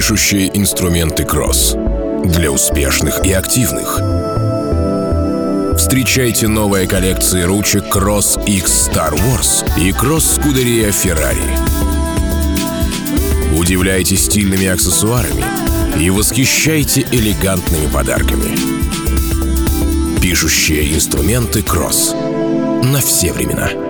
Пишущие инструменты Кросс. Для успешных и активных. Встречайте новые коллекции ручек Cross X Star Wars и Cross Scuderia Ferrari. Удивляйте стильными аксессуарами и восхищайте элегантными подарками. Пишущие инструменты Кросс. На все времена.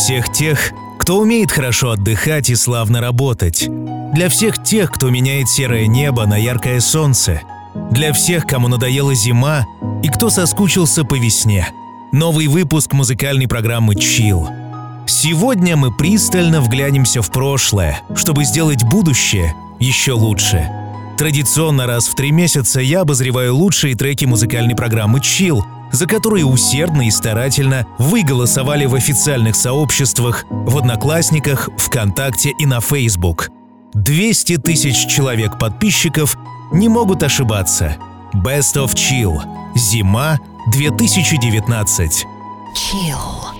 Всех тех, кто умеет хорошо отдыхать и славно работать. Для всех тех, кто меняет серое небо на яркое солнце. Для всех, кому надоела зима и кто соскучился по весне. Новый выпуск музыкальной программы «Чил». Сегодня мы пристально вглянемся в прошлое, чтобы сделать будущее еще лучше. Традиционно раз в три месяца я обозреваю лучшие треки музыкальной программы «Чил», за которые усердно и старательно вы голосовали в официальных сообществах, в Одноклассниках, ВКонтакте и на Facebook. 200 тысяч человек подписчиков не могут ошибаться. Best of Chill. Зима 2019. Chill.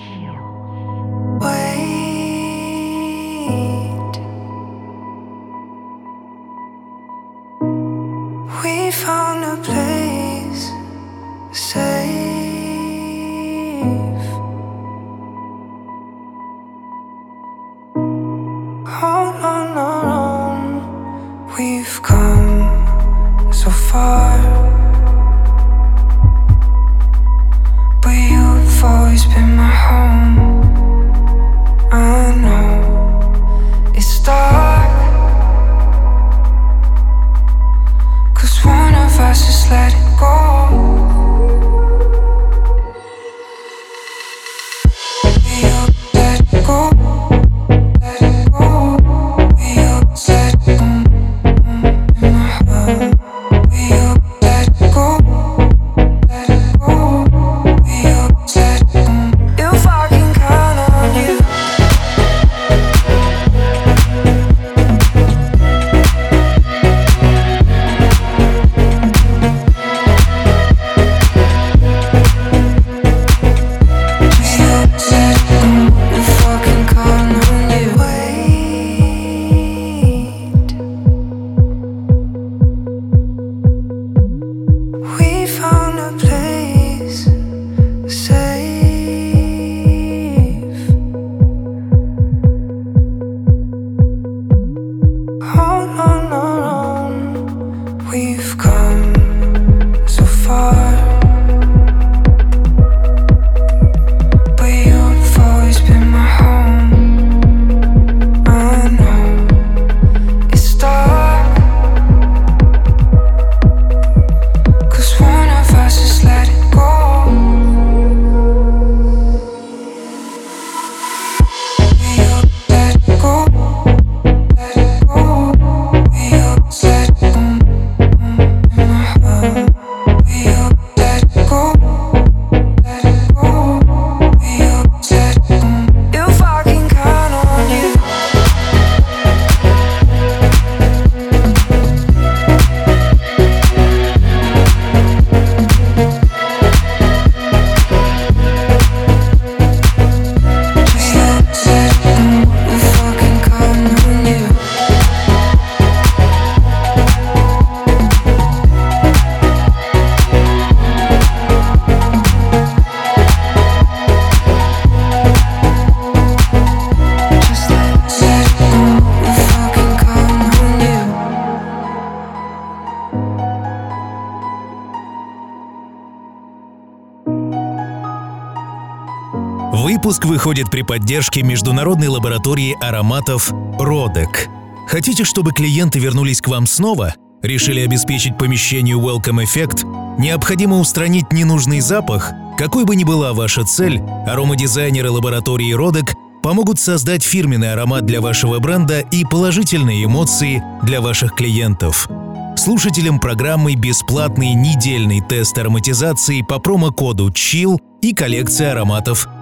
Выпуск выходит при поддержке международной лаборатории ароматов «Родек». Хотите, чтобы клиенты вернулись к вам снова? Решили обеспечить помещению Welcome Effect? Необходимо устранить ненужный запах? Какой бы ни была ваша цель, аромадизайнеры лаборатории Родек помогут создать фирменный аромат для вашего бренда и положительные эмоции для ваших клиентов. Слушателям программы бесплатный недельный тест ароматизации по промокоду CHILL и коллекция ароматов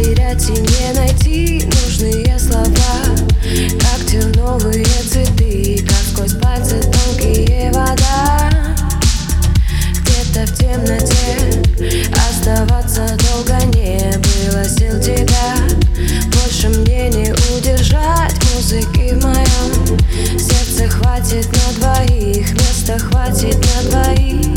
потерять и не найти нужные слова. Как те новые цветы, как сквозь пальцы тонкие вода. Где-то в темноте оставаться долго не было сил тебя. Больше мне не удержать музыки в моем Сердце хватит на двоих, места хватит на двоих.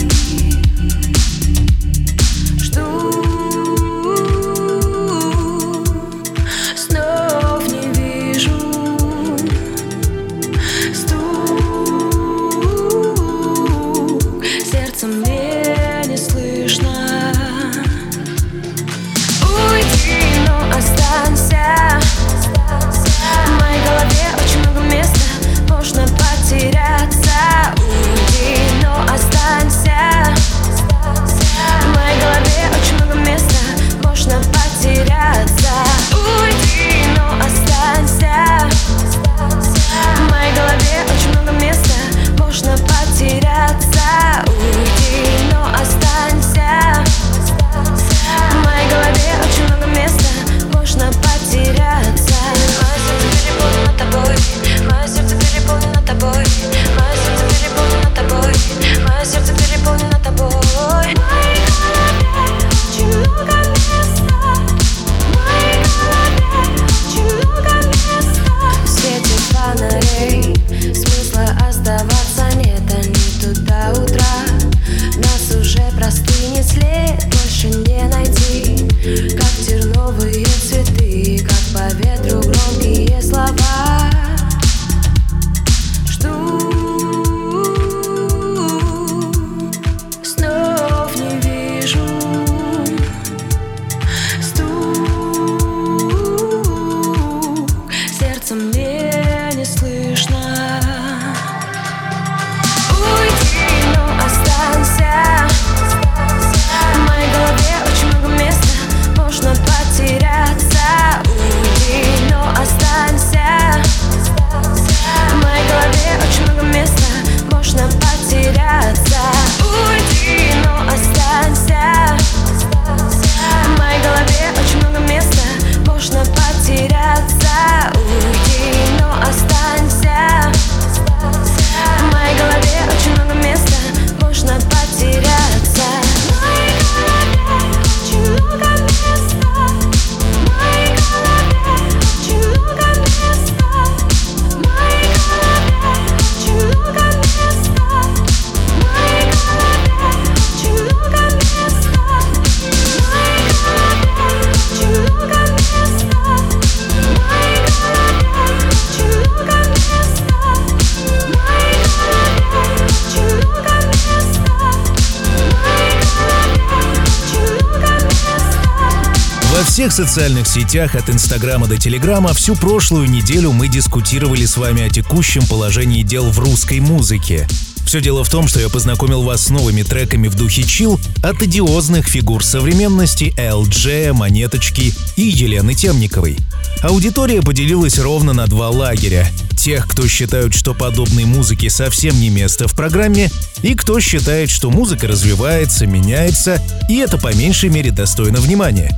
Всех социальных сетях от Инстаграма до Телеграма всю прошлую неделю мы дискутировали с вами о текущем положении дел в русской музыке. Все дело в том, что я познакомил вас с новыми треками в духе чил от одиозных фигур современности LG, Монеточки и Елены Темниковой. Аудитория поделилась ровно на два лагеря. Тех, кто считают, что подобной музыке совсем не место в программе, и кто считает, что музыка развивается, меняется, и это по меньшей мере достойно внимания.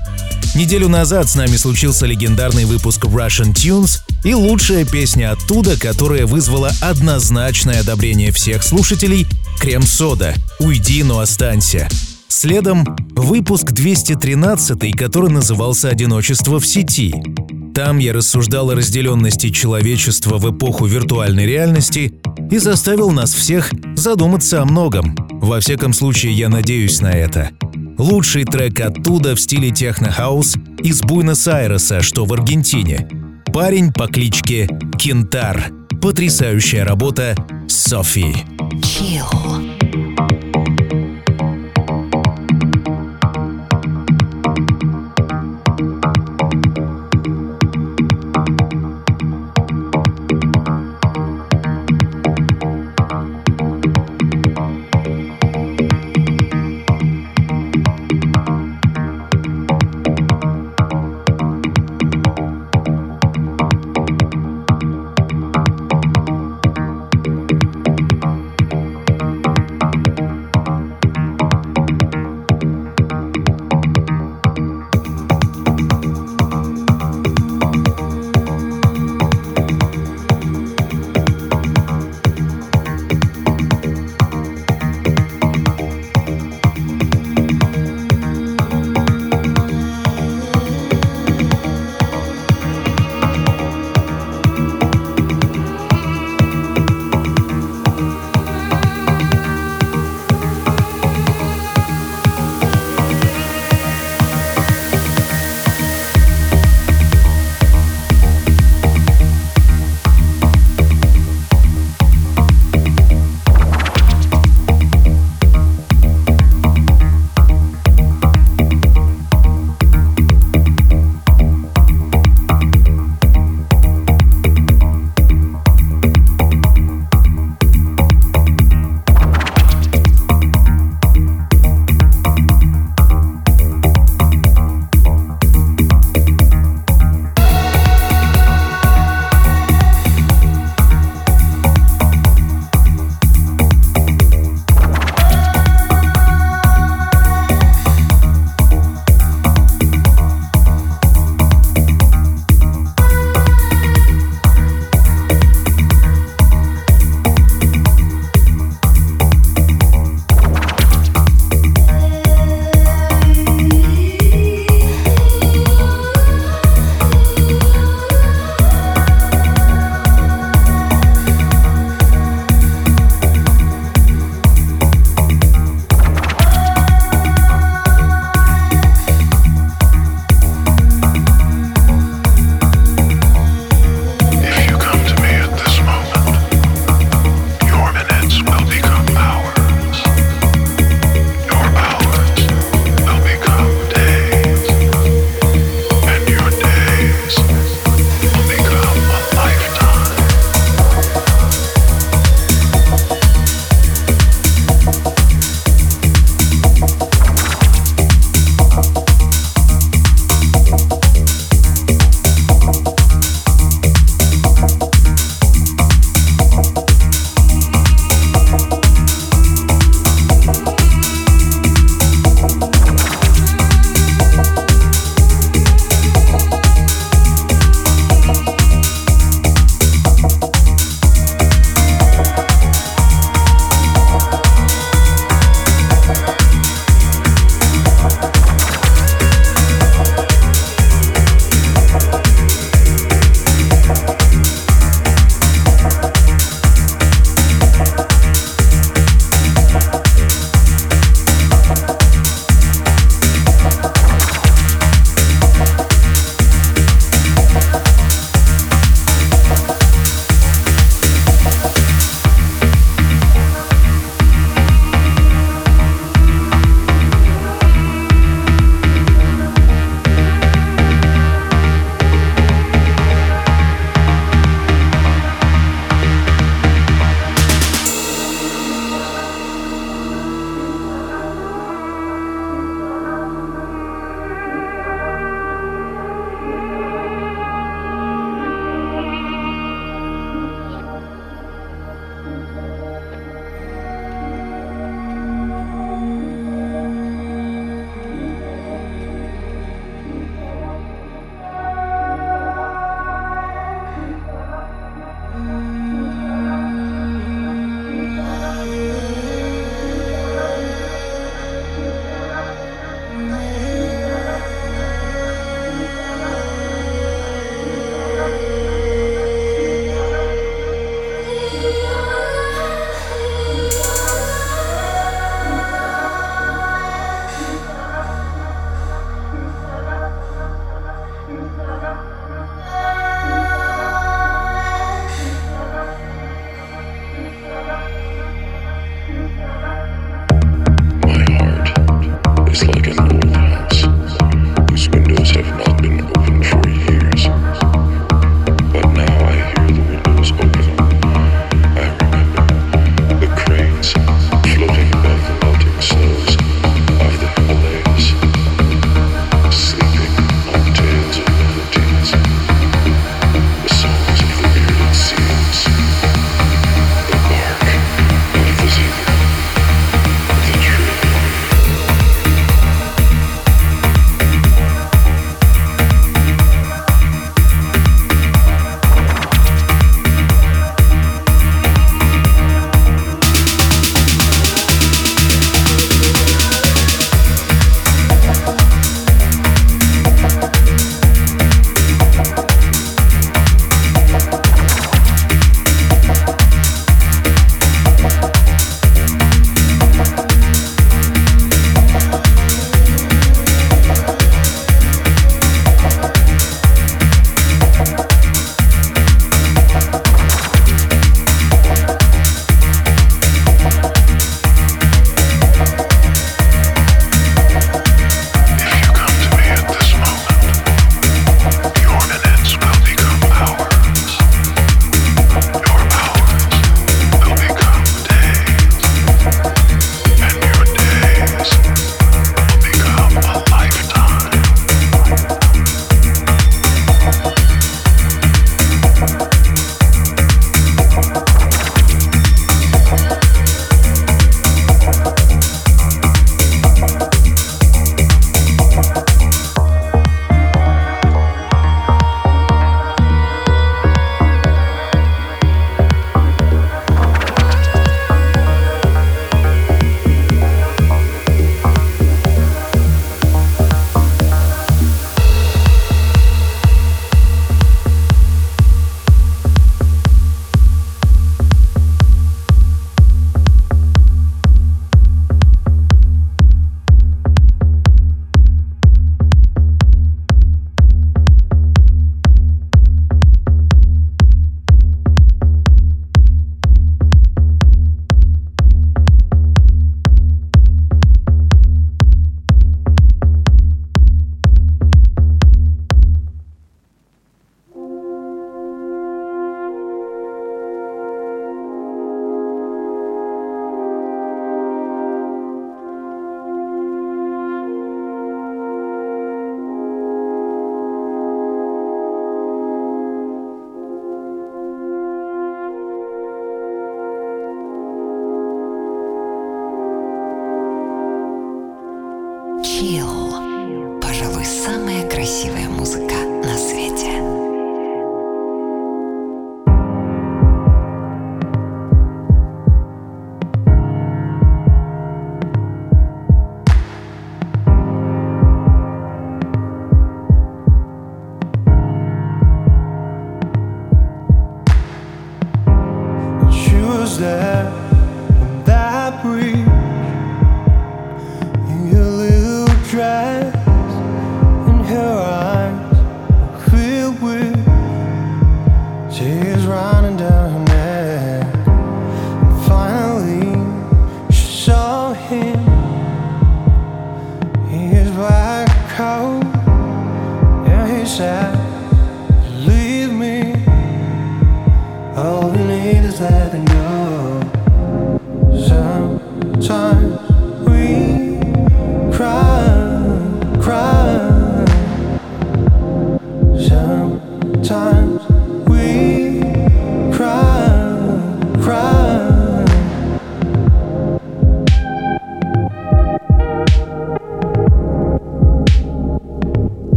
Неделю назад с нами случился легендарный выпуск Russian Tunes и лучшая песня оттуда, которая вызвала однозначное одобрение всех слушателей — «Крем-сода. Уйди, но останься». Следом выпуск 213, который назывался «Одиночество в сети». Там я рассуждал о разделенности человечества в эпоху виртуальной реальности и заставил нас всех задуматься о многом. Во всяком случае, я надеюсь на это. Лучший трек оттуда в стиле техно-хаус из Буэнос-Айреса, что в Аргентине. Парень по кличке Кентар. Потрясающая работа Софи. Chill.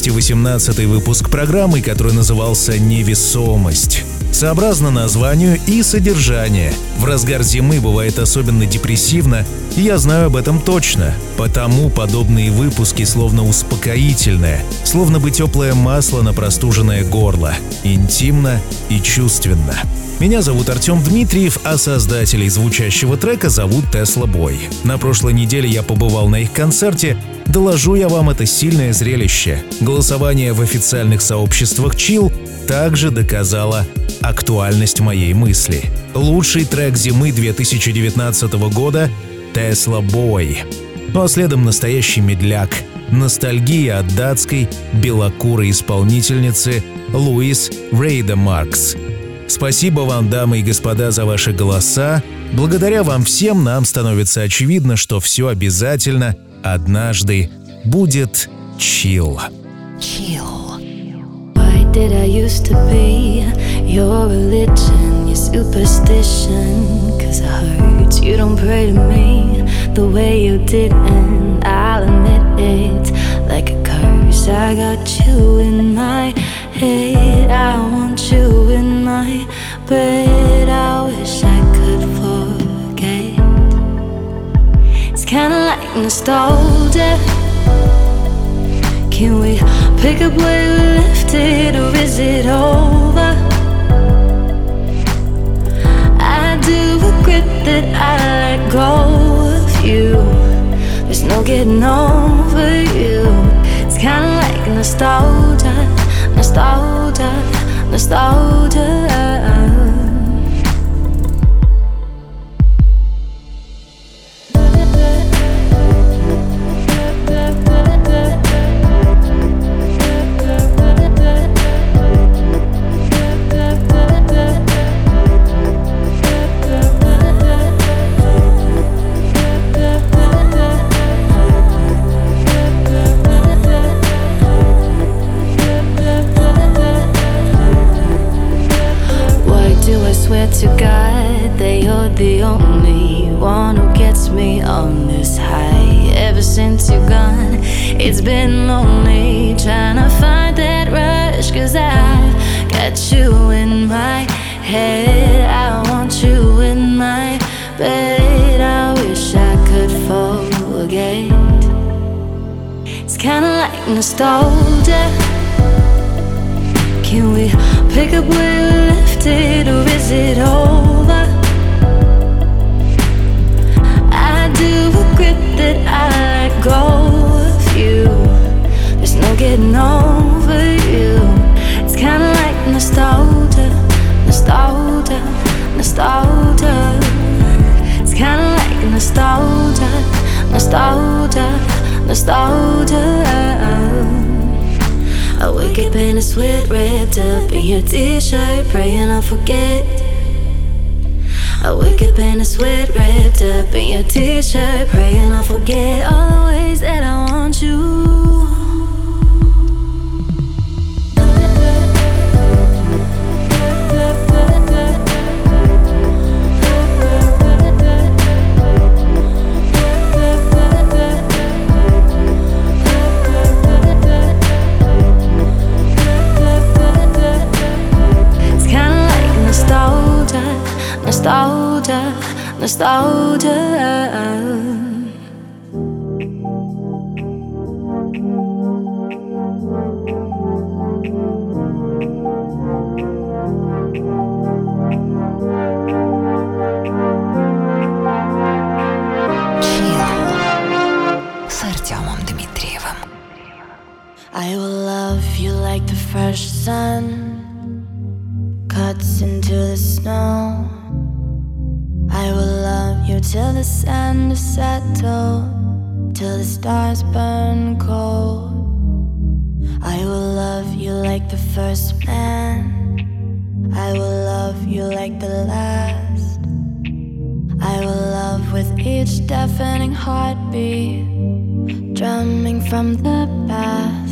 218 выпуск программы, который назывался «Невесомость». Сообразно названию и содержанию. В разгар зимы бывает особенно депрессивно, и я знаю об этом точно. Потому подобные выпуски словно успокоительные, словно бы теплое масло на простуженное горло. Интимно и чувственно. Меня зовут Артем Дмитриев, а создателей звучащего трека зовут Тесла Бой. На прошлой неделе я побывал на их концерте. Доложу я вам это сильное зрелище. Голосование в официальных сообществах Chill также доказало актуальность моей мысли. Лучший трек зимы 2019 года — Tesla Boy. Ну а следом настоящий медляк ностальгия от датской белокурой исполнительницы Луис Рейда Маркс. Спасибо вам, дамы и господа, за ваши голоса. Благодаря вам всем нам становится очевидно, что все обязательно однажды будет чил. Chill. Why did I used to be your religion, your superstition? Cause I heard you don't pray to me the way you did, and I'll admit it like a curse. I got you in my head, I want you in my bed. I wish I kinda like nostalgia. Can we pick up where we left it, or is it over? I do regret that I let go of you. There's no getting over you. It's kinda like nostalgia, nostalgia, nostalgia. Been lonely trying to find that rush. Cause I've got you in my head, I want you in my bed. I wish I could forget. It's kinda like nostalgia. Can we pick up where we left it, or is it over? Getting over you. It's kinda like nostalgia, nostalgia, nostalgia. It's kinda like nostalgia, nostalgia, nostalgia. I wake up in a sweat wrapped up in your t-shirt, praying I'll forget. I wake up in a sweat wrapped up in your t-shirt, praying I'll forget all the ways that I want you. nostalgia. I will love you like the first sun cuts into the snow. I will love you till the sun is settled, till the stars burn cold. I will love you like the first man. I will love you like the last. I will love with each deafening heartbeat drumming from the past.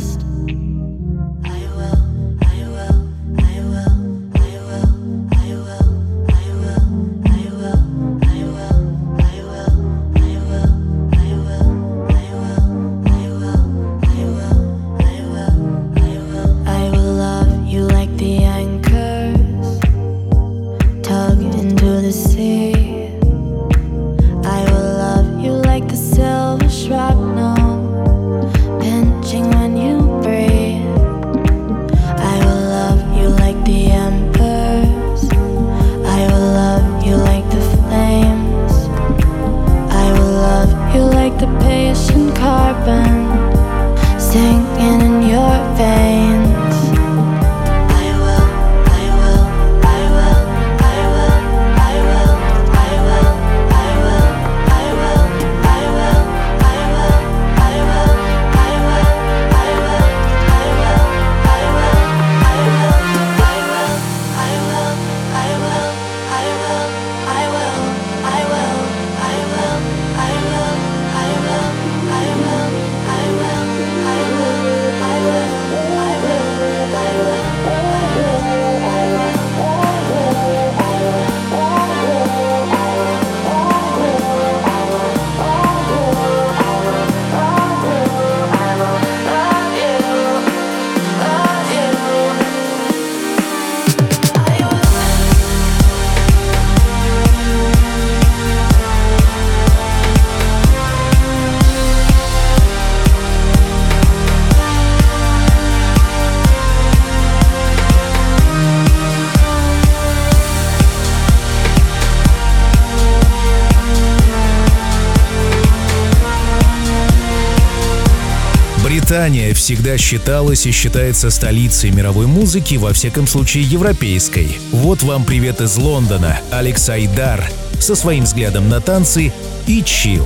всегда считалась и считается столицей мировой музыки, во всяком случае европейской. Вот вам привет из Лондона, Алекс Айдар, со своим взглядом на танцы и чил.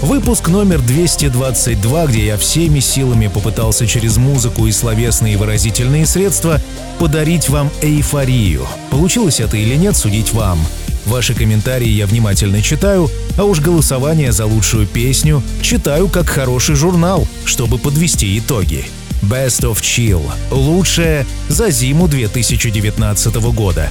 Выпуск номер 222, где я всеми силами попытался через музыку и словесные выразительные средства подарить вам эйфорию. Получилось это или нет, судить вам. Ваши комментарии я внимательно читаю, а уж голосование за лучшую песню читаю как хороший журнал, чтобы подвести итоги. Best of Chill – лучшее за зиму 2019 года.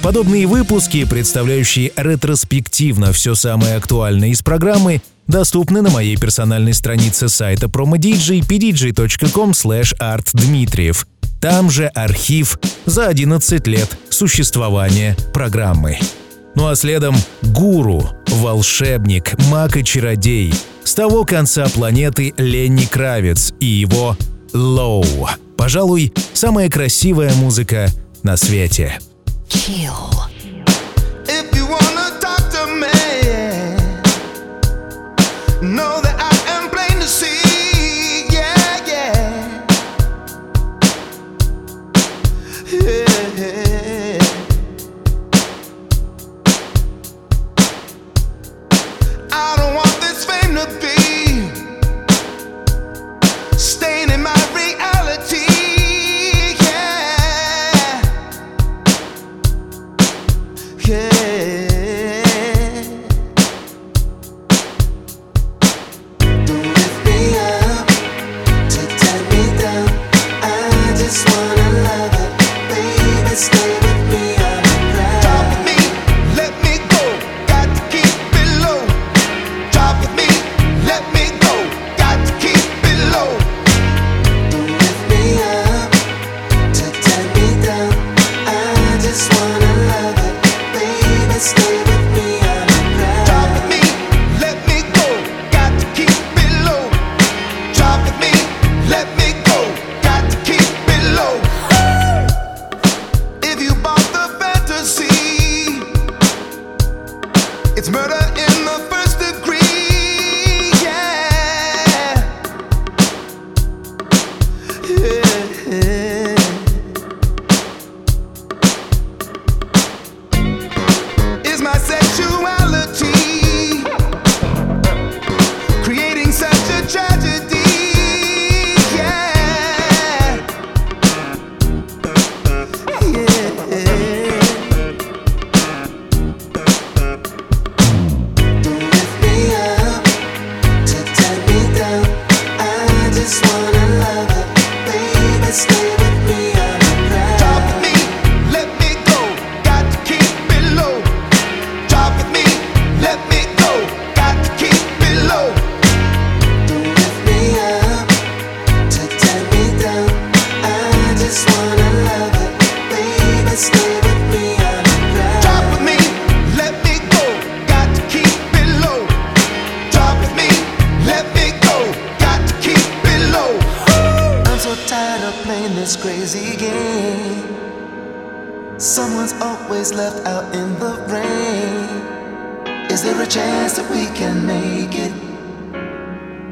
Подобные выпуски, представляющие ретроспективно все самое актуальное из программы, доступны на моей персональной странице сайта promodj pdj.com slash artdmitriev. Там же архив за 11 лет существования программы. Ну а следом гуру, волшебник, маг и чародей. С того конца планеты Ленни Кравец и его «Лоу». Пожалуй, самая красивая музыка на свете. Kill. that we can make it.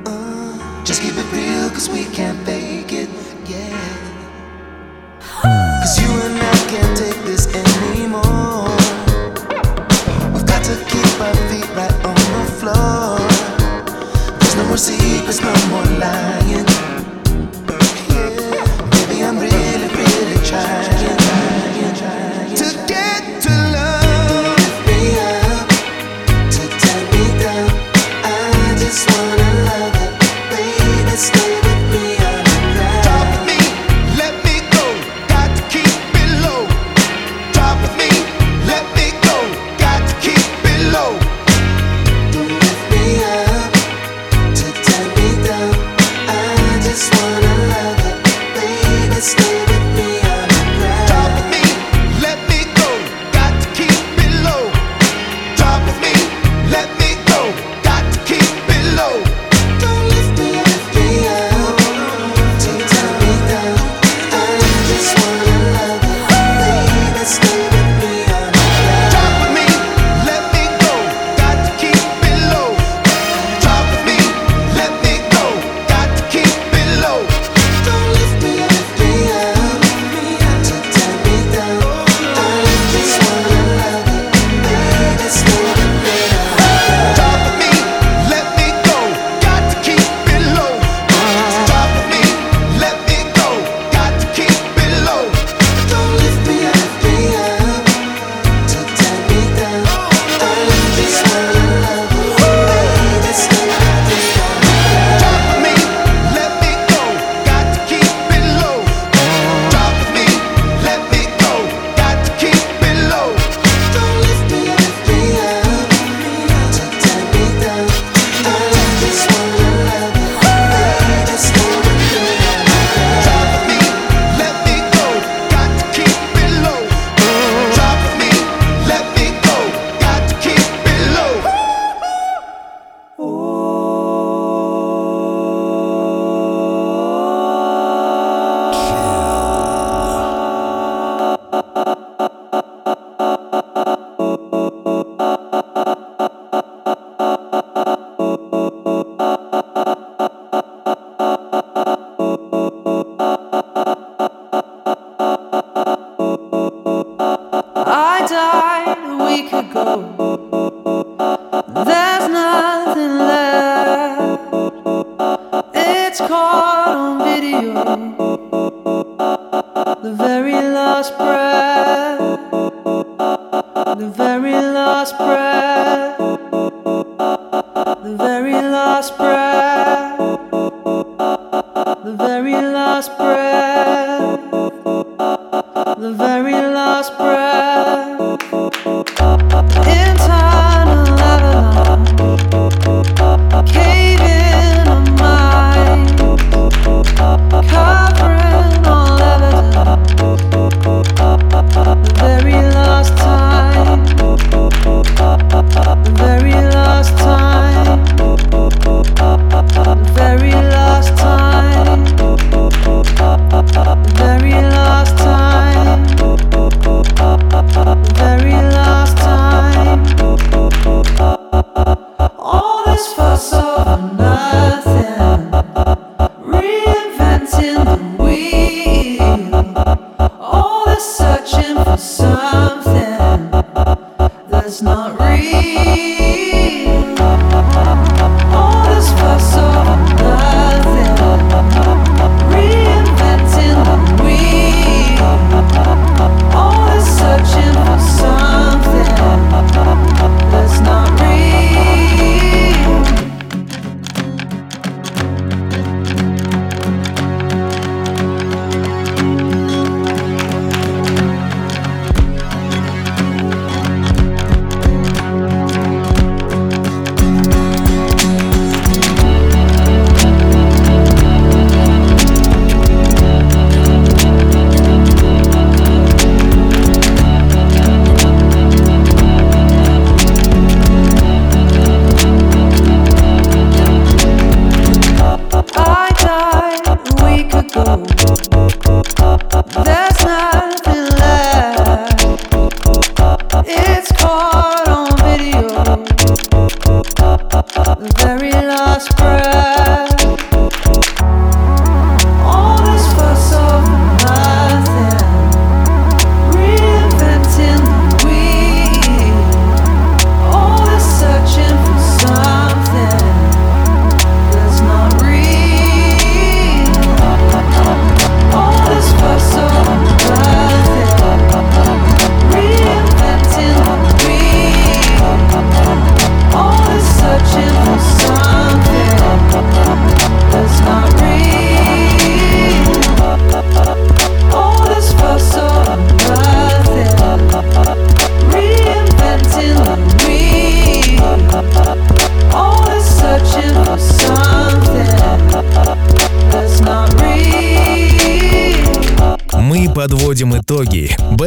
Uh, just keep it real, cause we can't fake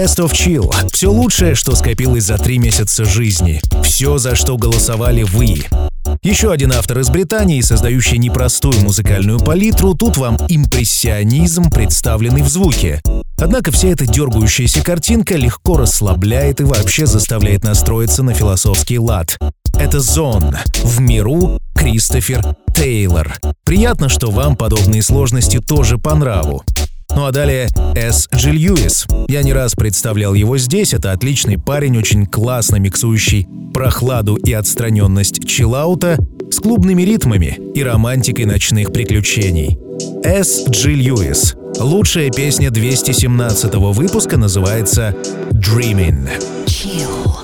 Best of Chill. Все лучшее, что скопилось за три месяца жизни. Все, за что голосовали вы. Еще один автор из Британии, создающий непростую музыкальную палитру, тут вам импрессионизм, представленный в звуке. Однако вся эта дергающаяся картинка легко расслабляет и вообще заставляет настроиться на философский лад. Это Зон. В миру Кристофер Тейлор. Приятно, что вам подобные сложности тоже по нраву. Ну а далее С. Джилл Льюис. Я не раз представлял его здесь. Это отличный парень, очень классно миксующий прохладу и отстраненность чиллаута с клубными ритмами и романтикой ночных приключений. С. Джилл Льюис. Лучшая песня 217 выпуска называется «Dreaming». Chill.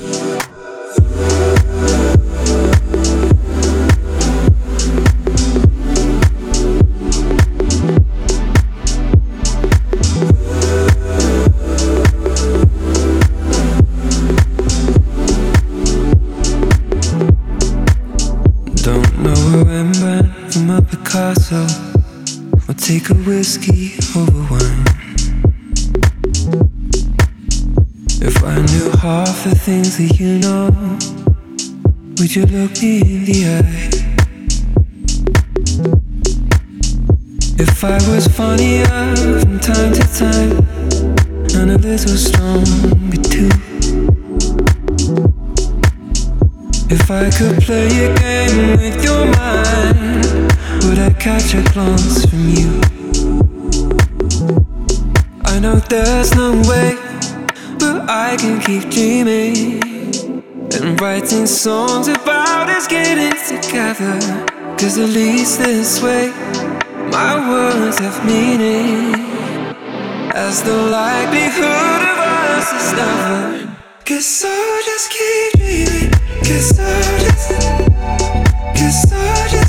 Picasso. Or take a whiskey over wine. If I knew half the things that you know, would you look me in the eye? If I was funnier from time to time, and a little stronger too. If I could play a game with your mind, would I catch a glance from you? I know there's no way, but I can keep dreaming and writing songs about us getting together. Cause at least this way, My words have meaning as the likelihood of us is never. Guess I'll just keep dreaming. Guess I'll just. Guess I'll just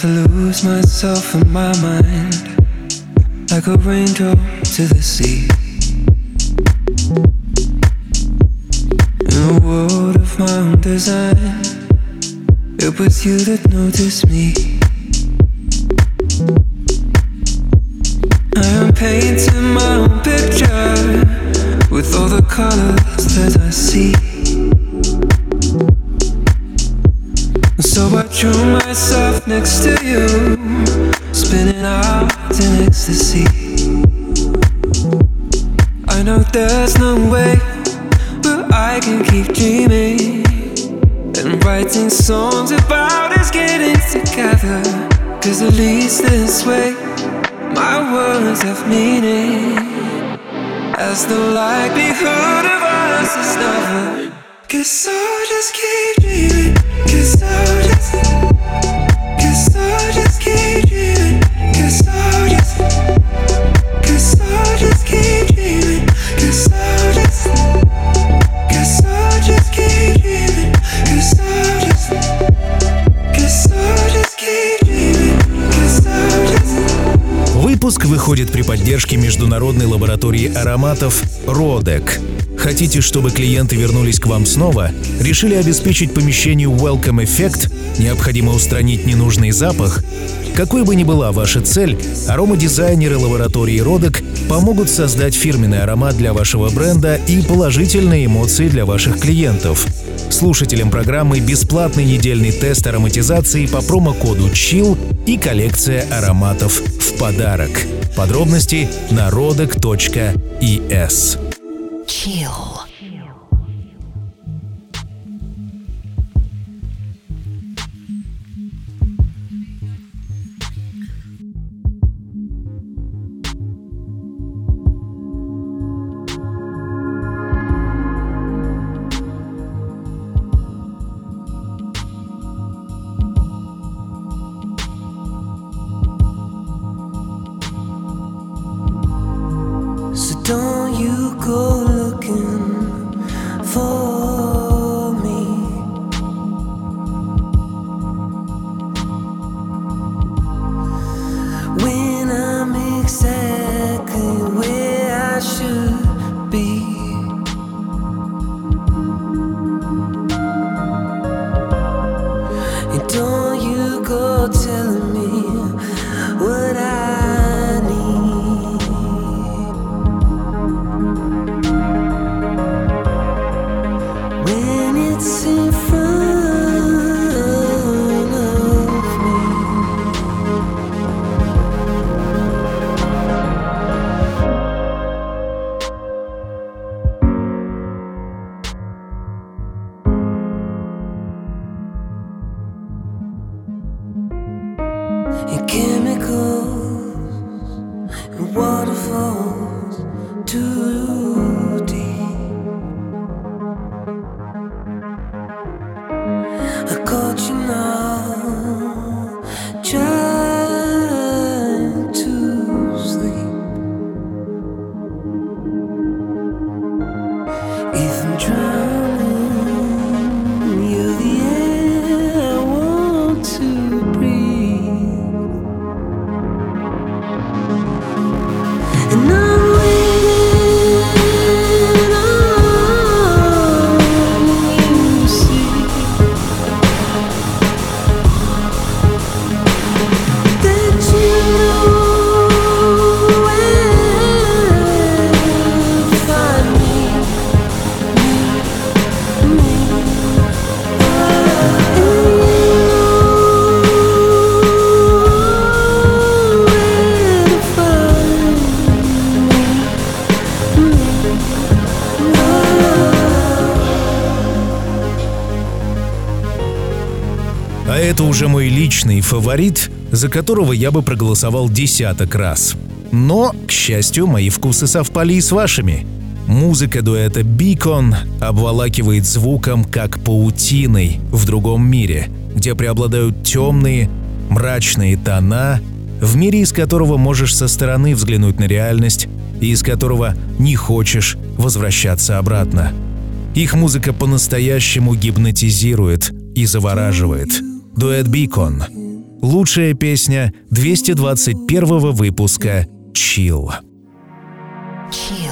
to lose myself in my mind, like a raindrop to the sea. In a world of my own design, it was you that noticed me. Out in ecstasy. I know there's no way, but I can keep dreaming and writing songs about us getting together. Cause at least this way, my words have meaning. As the likelihood of us is never. Guess I'll just keep dreaming. Guess I'll Выпуск выходит при поддержке международной лаборатории ароматов «Родек». Хотите, чтобы клиенты вернулись к вам снова? Решили обеспечить помещению Welcome Effect? Необходимо устранить ненужный запах? Какой бы ни была ваша цель, аромадизайнеры лаборатории Родек помогут создать фирменный аромат для вашего бренда и положительные эмоции для ваших клиентов. Слушателям программы бесплатный недельный тест ароматизации по промокоду CHILL и коллекция ароматов в подарок. Подробности на rodec.es. Chill. Это уже мой личный фаворит, за которого я бы проголосовал десяток раз. Но, к счастью, мои вкусы совпали и с вашими. Музыка дуэта Beacon обволакивает звуком, как паутиной в другом мире, где преобладают темные, мрачные тона, в мире, из которого можешь со стороны взглянуть на реальность и из которого не хочешь возвращаться обратно. Их музыка по-настоящему гипнотизирует и завораживает. Дуэт Beacon. Лучшая песня 221 выпуска «Chill». Chill.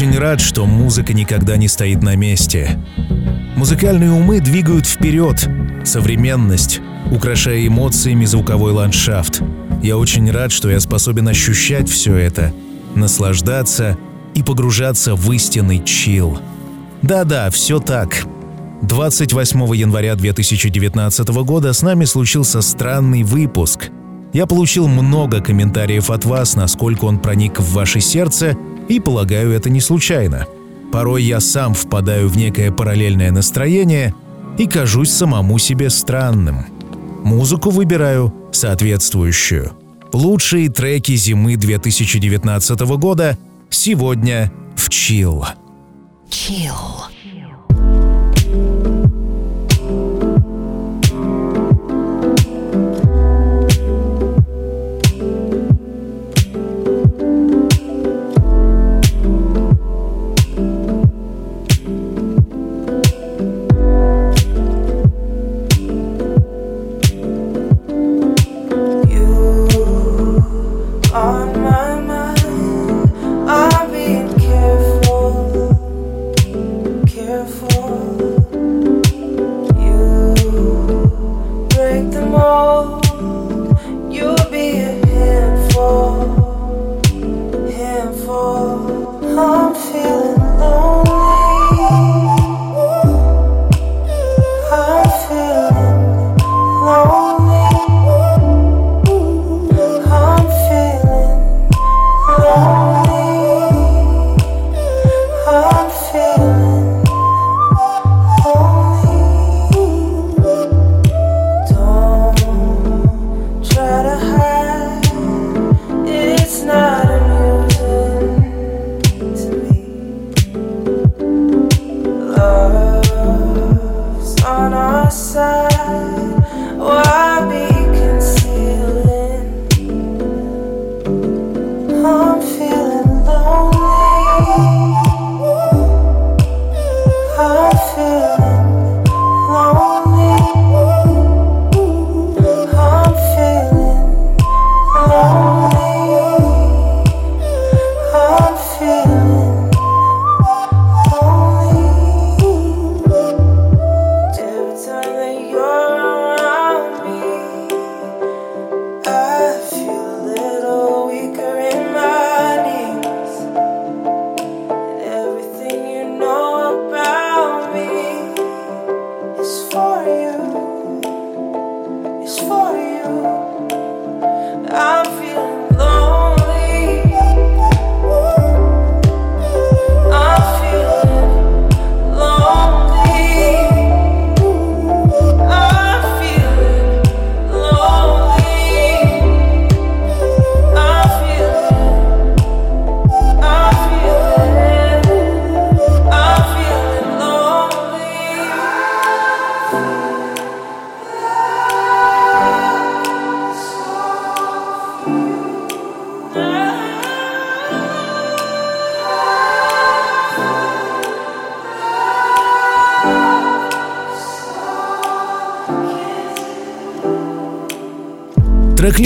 Очень рад, что музыка никогда не стоит на месте. Музыкальные умы двигают вперед, современность, украшая эмоциями звуковой ландшафт. Я очень рад, что я способен ощущать все это, наслаждаться и погружаться в истинный чил. Да-да, все так. 28 января 2019 года с нами случился странный выпуск. Я получил много комментариев от вас, насколько он проник в ваше сердце, и полагаю, это не случайно. Порой я сам впадаю в некое параллельное настроение и кажусь самому себе странным. Музыку выбираю соответствующую. Лучшие треки зимы 2019 года сегодня в Chill. Chill.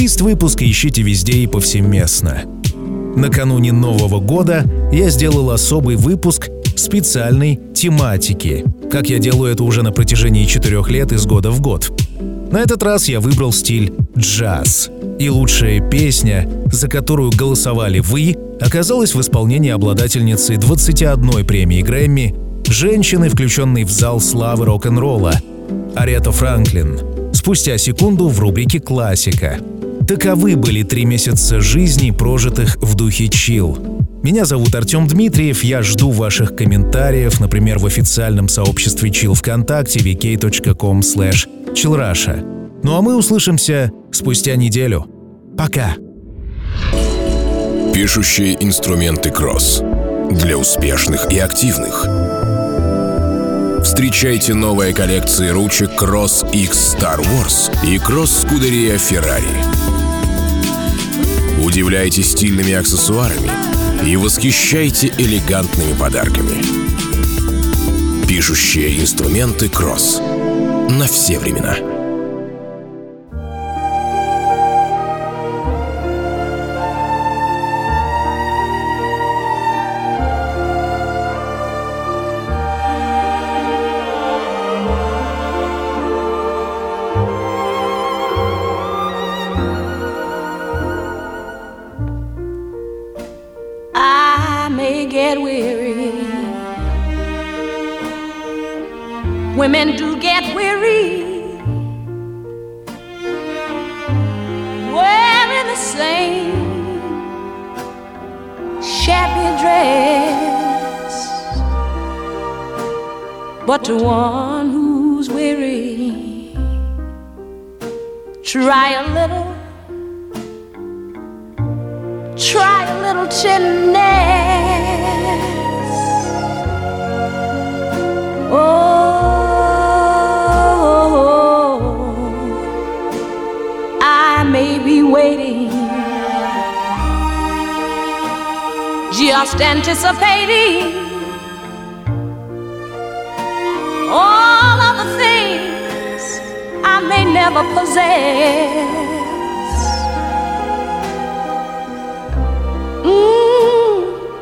Трек-лист выпуска ищите везде и повсеместно. Накануне Нового года я сделал особый выпуск специальной тематики, как я делаю это уже на протяжении четырех лет из года в год. На этот раз я выбрал стиль джаз. И лучшая песня, за которую голосовали вы, оказалась в исполнении обладательницы 21 премии Грэмми, женщины, включенной в зал славы рок-н-ролла, Арета Франклин. Спустя секунду в рубрике «Классика». Таковы были три месяца жизни, прожитых в духе чил. Меня зовут Артем Дмитриев, я жду ваших комментариев, например, в официальном сообществе Chill ВКонтакте vk.com slash chillrusha. Ну а мы услышимся спустя неделю. Пока! Пишущие инструменты Кросс. Для успешных и активных. Встречайте новые коллекции ручек Cross X Star Wars и Cross Scuderia Ferrari. Удивляйте стильными аксессуарами и восхищайте элегантными подарками. Пишущие инструменты Кросс. На все времена.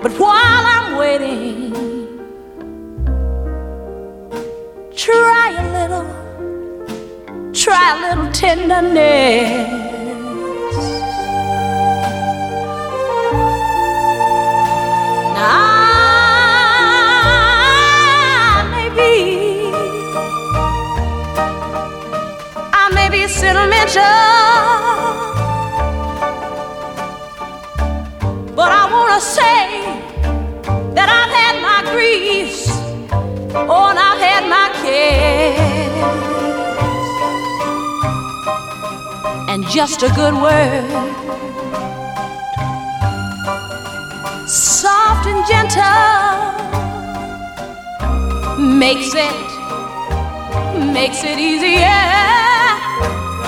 But while I'm waiting, try a little, try a little tenderness. Now, I may be, I may be sentimental. But I wanna say griefs, oh, and I've had my cares, and just a good word, soft and gentle, makes it makes it easier,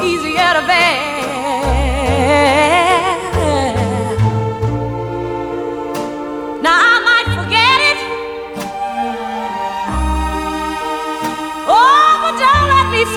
easier to bear.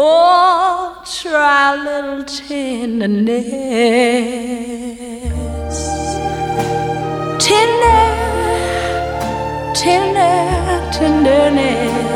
Oh, try a little tenderness. Tender, tender, tenderness.